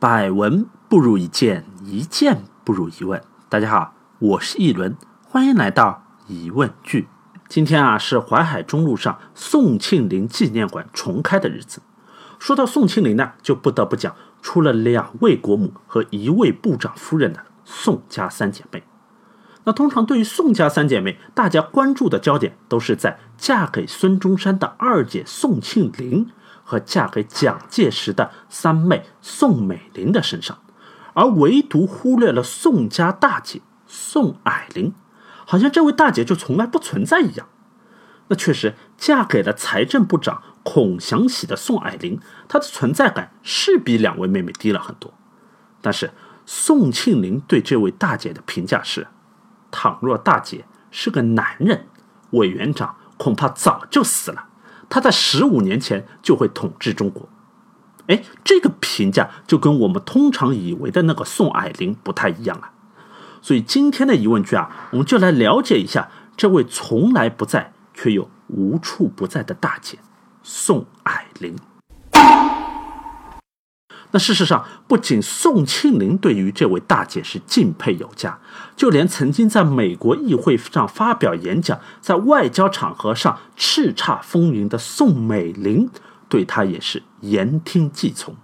百闻不如一见，一见不如一问。大家好，我是一轮，欢迎来到疑问句。今天啊是淮海中路上宋庆龄纪念馆重开的日子。说到宋庆龄呢，就不得不讲出了两位国母和一位部长夫人的宋家三姐妹。那通常对于宋家三姐妹，大家关注的焦点都是在嫁给孙中山的二姐宋庆龄。和嫁给蒋介石的三妹宋美龄的身上，而唯独忽略了宋家大姐宋霭龄，好像这位大姐就从来不存在一样。那确实，嫁给了财政部长孔祥喜的宋霭龄，她的存在感是比两位妹妹低了很多。但是宋庆龄对这位大姐的评价是：倘若大姐是个男人，委员长恐怕早就死了。他在十五年前就会统治中国，哎，这个评价就跟我们通常以为的那个宋霭龄不太一样了。所以今天的疑问句啊，我们就来了解一下这位从来不在却又无处不在的大姐宋霭龄。那事实上，不仅宋庆龄对于这位大姐是敬佩有加，就连曾经在美国议会上发表演讲、在外交场合上叱咤风云的宋美龄，对她也是言听计从。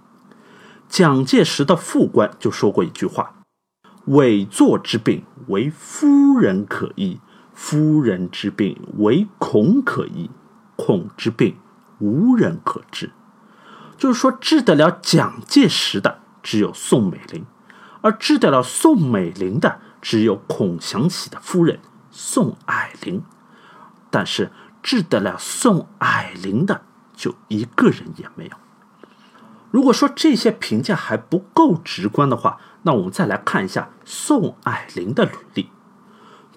蒋介石的副官就说过一句话：“委座之病，为夫人可医；夫人之病，为孔可医；孔之病，无人可治。”就是说，治得了蒋介石的只有宋美龄，而治得了宋美龄的只有孔祥喜的夫人宋霭龄，但是治得了宋霭龄的就一个人也没有。如果说这些评价还不够直观的话，那我们再来看一下宋霭龄的履历：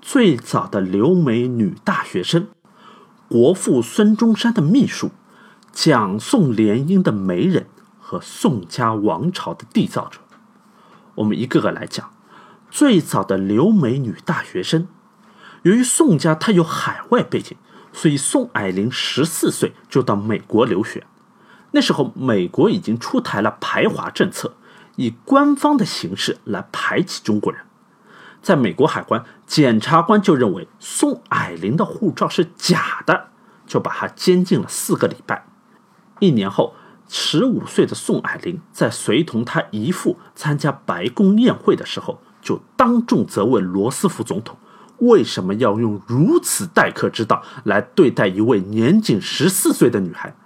最早的留美女大学生，国父孙中山的秘书。蒋宋联姻的媒人和宋家王朝的缔造者，我们一个个来讲。最早的留美女大学生，由于宋家她有海外背景，所以宋霭龄十四岁就到美国留学。那时候，美国已经出台了排华政策，以官方的形式来排挤中国人。在美国海关，检察官就认为宋霭龄的护照是假的，就把她监禁了四个礼拜。一年后，十五岁的宋霭龄在随同他姨父参加白宫宴会的时候，就当众责问罗斯福总统为什么要用如此待客之道来对待一位年仅十四岁的女孩，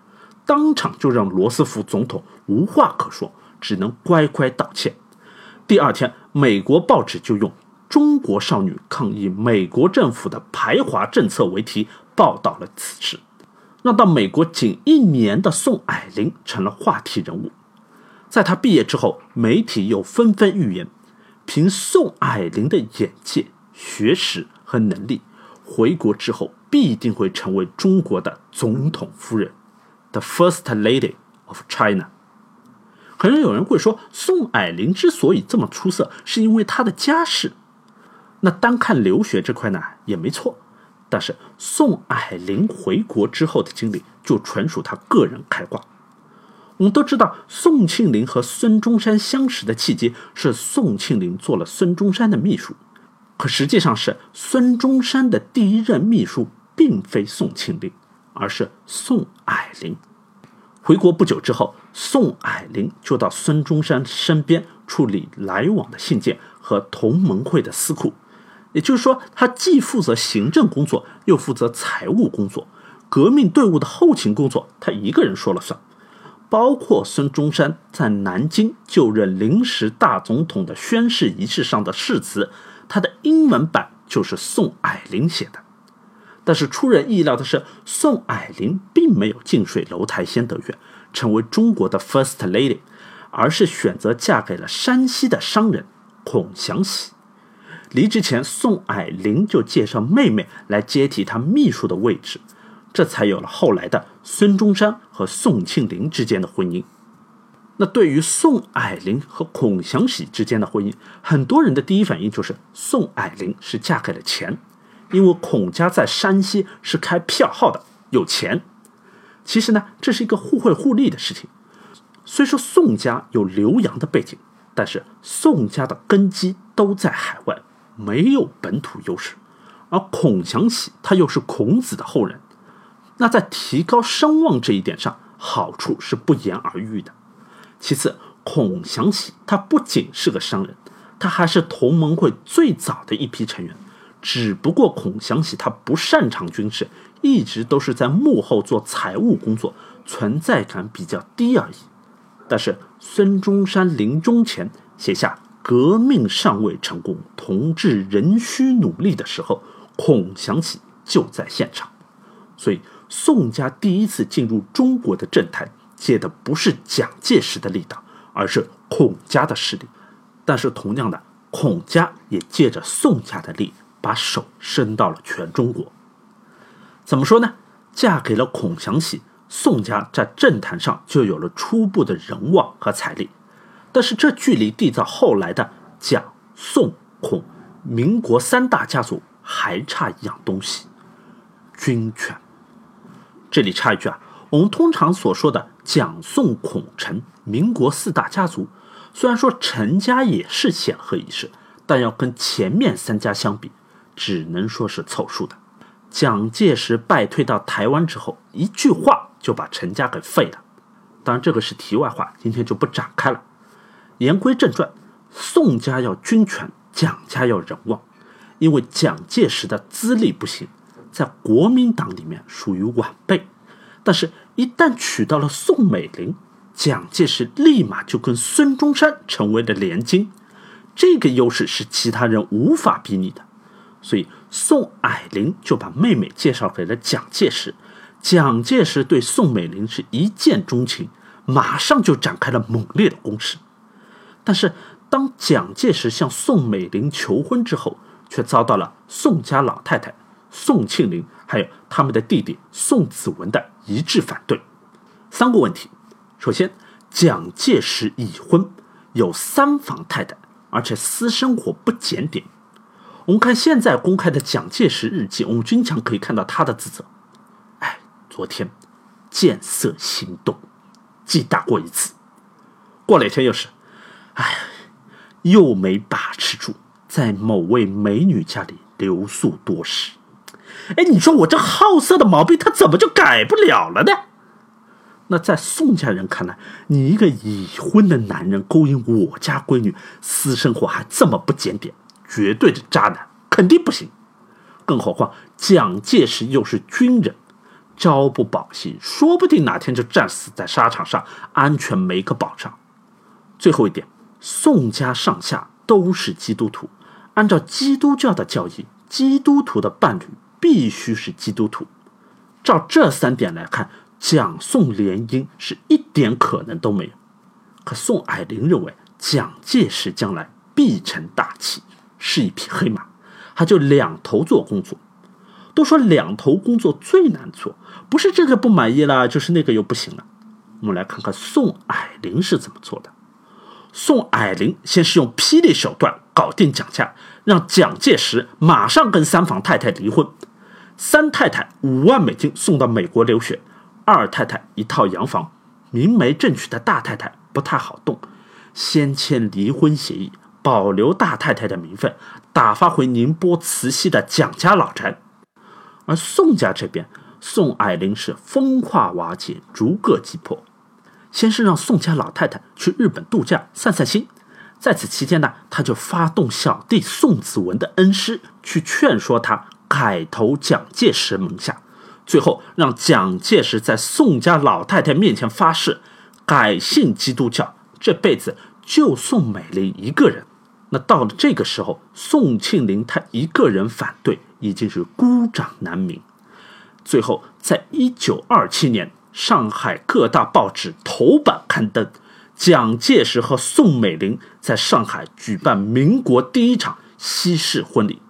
当场就让罗斯福总统无话可说，只能乖乖道歉。第二天，美国报纸就用“中国少女抗议美国政府的排华政策”为题报道了此事。让到美国仅一年的宋霭龄成了话题人物，在他毕业之后，媒体又纷纷预言，凭宋霭龄的眼界、学识和能力，回国之后必定会成为中国的总统夫人，the first lady of China。可能有人会说，宋霭龄之所以这么出色，是因为她的家世。那单看留学这块呢，也没错。但是宋霭龄回国之后的经历就纯属他个人开挂。我们都知道，宋庆龄和孙中山相识的契机是宋庆龄做了孙中山的秘书，可实际上是孙中山的第一任秘书并非宋庆龄，而是宋霭龄。回国不久之后，宋霭龄就到孙中山身边处理来往的信件和同盟会的私库。也就是说，他既负责行政工作，又负责财务工作，革命队伍的后勤工作他一个人说了算。包括孙中山在南京就任临时大总统的宣誓仪式上的誓词，他的英文版就是宋霭龄写的。但是出人意料的是，宋霭龄并没有近水楼台先得月，成为中国的 First Lady，而是选择嫁给了山西的商人孔祥喜。离职前，宋霭龄就介绍妹妹来接替他秘书的位置，这才有了后来的孙中山和宋庆龄之间的婚姻。那对于宋霭龄和孔祥喜之间的婚姻，很多人的第一反应就是宋霭龄是嫁给了钱，因为孔家在山西是开票号的，有钱。其实呢，这是一个互惠互利的事情。虽说宋家有留洋的背景，但是宋家的根基都在海外，没有本土优势。而孔祥喜他又是孔子的后人，那在提高声望这一点上，好处是不言而喻的。其次，孔祥喜他不仅是个商人，他还是同盟会最早的一批成员。只不过孔祥喜他不擅长军事，一直都是在幕后做财务工作，存在感比较低而已。但是孙中山临终前写下“革命尚未成功，同志仍需努力”的时候，孔祥喜就在现场。所以宋家第一次进入中国的政坛，借的不是蒋介石的力道，而是孔家的势力。但是同样的，孔家也借着宋家的力。把手伸到了全中国，怎么说呢？嫁给了孔祥喜，宋家在政坛上就有了初步的人望和财力。但是这距离缔造后来的蒋、宋、孔、民国三大家族还差一样东西——军权。这里插一句啊，我们通常所说的蒋、宋、孔、陈民国四大家族，虽然说陈家也是显赫一世，但要跟前面三家相比。只能说是凑数的。蒋介石败退到台湾之后，一句话就把陈家给废了。当然，这个是题外话，今天就不展开了。言归正传，宋家要军权，蒋家要人望。因为蒋介石的资历不行，在国民党里面属于晚辈。但是，一旦娶到了宋美龄，蒋介石立马就跟孙中山成为了联军。这个优势是其他人无法比拟的。所以，宋霭龄就把妹妹介绍给了蒋介石。蒋介石对宋美龄是一见钟情，马上就展开了猛烈的攻势。但是，当蒋介石向宋美龄求婚之后，却遭到了宋家老太太宋庆龄还有他们的弟弟宋子文的一致反对。三个问题：首先，蒋介石已婚，有三房太太，而且私生活不检点。我们看现在公开的蒋介石日记，我们经常可以看到他的自责。哎，昨天见色心动，记打过一次，过了一天又是，哎，又没把持住，在某位美女家里留宿多时。哎，你说我这好色的毛病，他怎么就改不了了呢？那在宋家人看来，你一个已婚的男人勾引我家闺女，私生活还这么不检点。绝对的渣男，肯定不行。更何况蒋介石又是军人，朝不保夕，说不定哪天就战死在沙场上，安全没个保障。最后一点，宋家上下都是基督徒，按照基督教的教义，基督徒的伴侣必须是基督徒。照这三点来看，蒋宋联姻是一点可能都没有。可宋霭龄认为，蒋介石将来必成大器。是一匹黑马，他就两头做工作。都说两头工作最难做，不是这个不满意了，就是那个又不行了。我们来看看宋霭龄是怎么做的。宋霭龄先是用霹雳手段搞定蒋家，让蒋介石马上跟三房太太离婚。三太太五万美金送到美国留学，二太太一套洋房。明媒正娶的大太太不太好动，先签离婚协议。保留大太太的名分，打发回宁波慈溪的蒋家老宅。而宋家这边，宋霭龄是风化瓦解，逐个击破。先是让宋家老太太去日本度假散散心，在此期间呢，他就发动小弟宋子文的恩师去劝说他改投蒋介石门下。最后让蒋介石在宋家老太太面前发誓，改信基督教，这辈子就宋美龄一个人。那到了这个时候，宋庆龄她一个人反对已经是孤掌难鸣。最后，在一九二七年，上海各大报纸头版刊登蒋介石和宋美龄在上海举办民国第一场西式婚礼。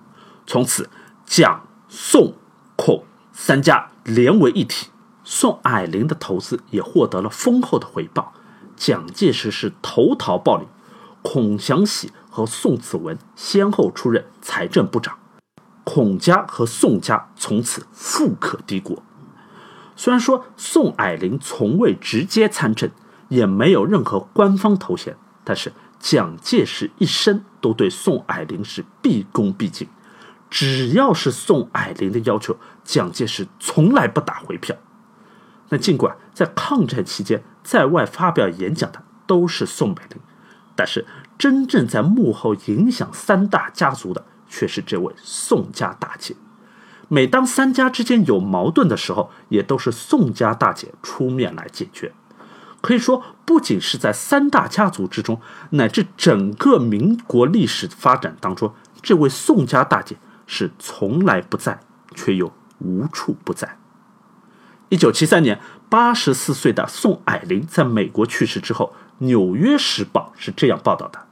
从此，蒋、宋、孔三家连为一体。宋霭龄的投资也获得了丰厚的回报。蒋介石是投桃报李，孔祥喜。和宋子文先后出任财政部长，孔家和宋家从此富可敌国。虽然说宋霭龄从未直接参政，也没有任何官方头衔，但是蒋介石一生都对宋霭龄是毕恭毕敬。只要是宋霭龄的要求，蒋介石从来不打回票。那尽管在抗战期间在外发表演讲的都是宋美龄，但是真正在幕后影响三大家族的却是这位宋家大姐。每当三家之间有矛盾的时候，也都是宋家大姐出面来解决。可以说，不仅是在三大家族之中，乃至整个民国历史发展当中，这位宋家大姐。是从来不在，却又无处不在。一九七三年，八十四岁的宋霭龄在美国去世之后，《纽约时报》是这样报道的：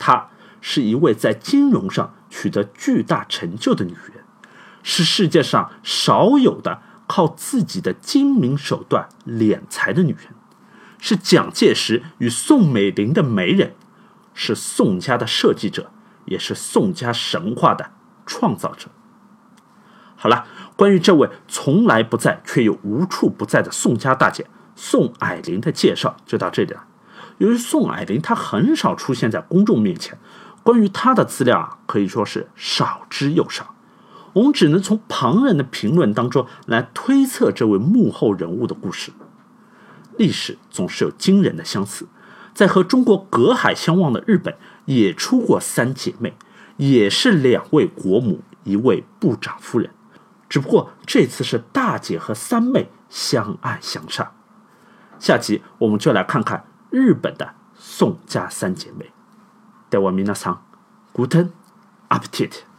她是一位在金融上取得巨大成就的女人，是世界上少有的靠自己的精明手段敛财的女人，是蒋介石与宋美龄的媒人，是宋家的设计者，也是宋家神话的。创造者。好了，关于这位从来不在却又无处不在的宋家大姐宋霭龄的介绍就到这里了。由于宋霭龄她很少出现在公众面前，关于她的资料啊可以说是少之又少。我们只能从旁人的评论当中来推测这位幕后人物的故事。历史总是有惊人的相似，在和中国隔海相望的日本也出过三姐妹。也是两位国母，一位部长夫人，只不过这次是大姐和三妹相爱相杀。下集我们就来看看日本的宋家三姐妹。待我明那桑，Guten Appetit。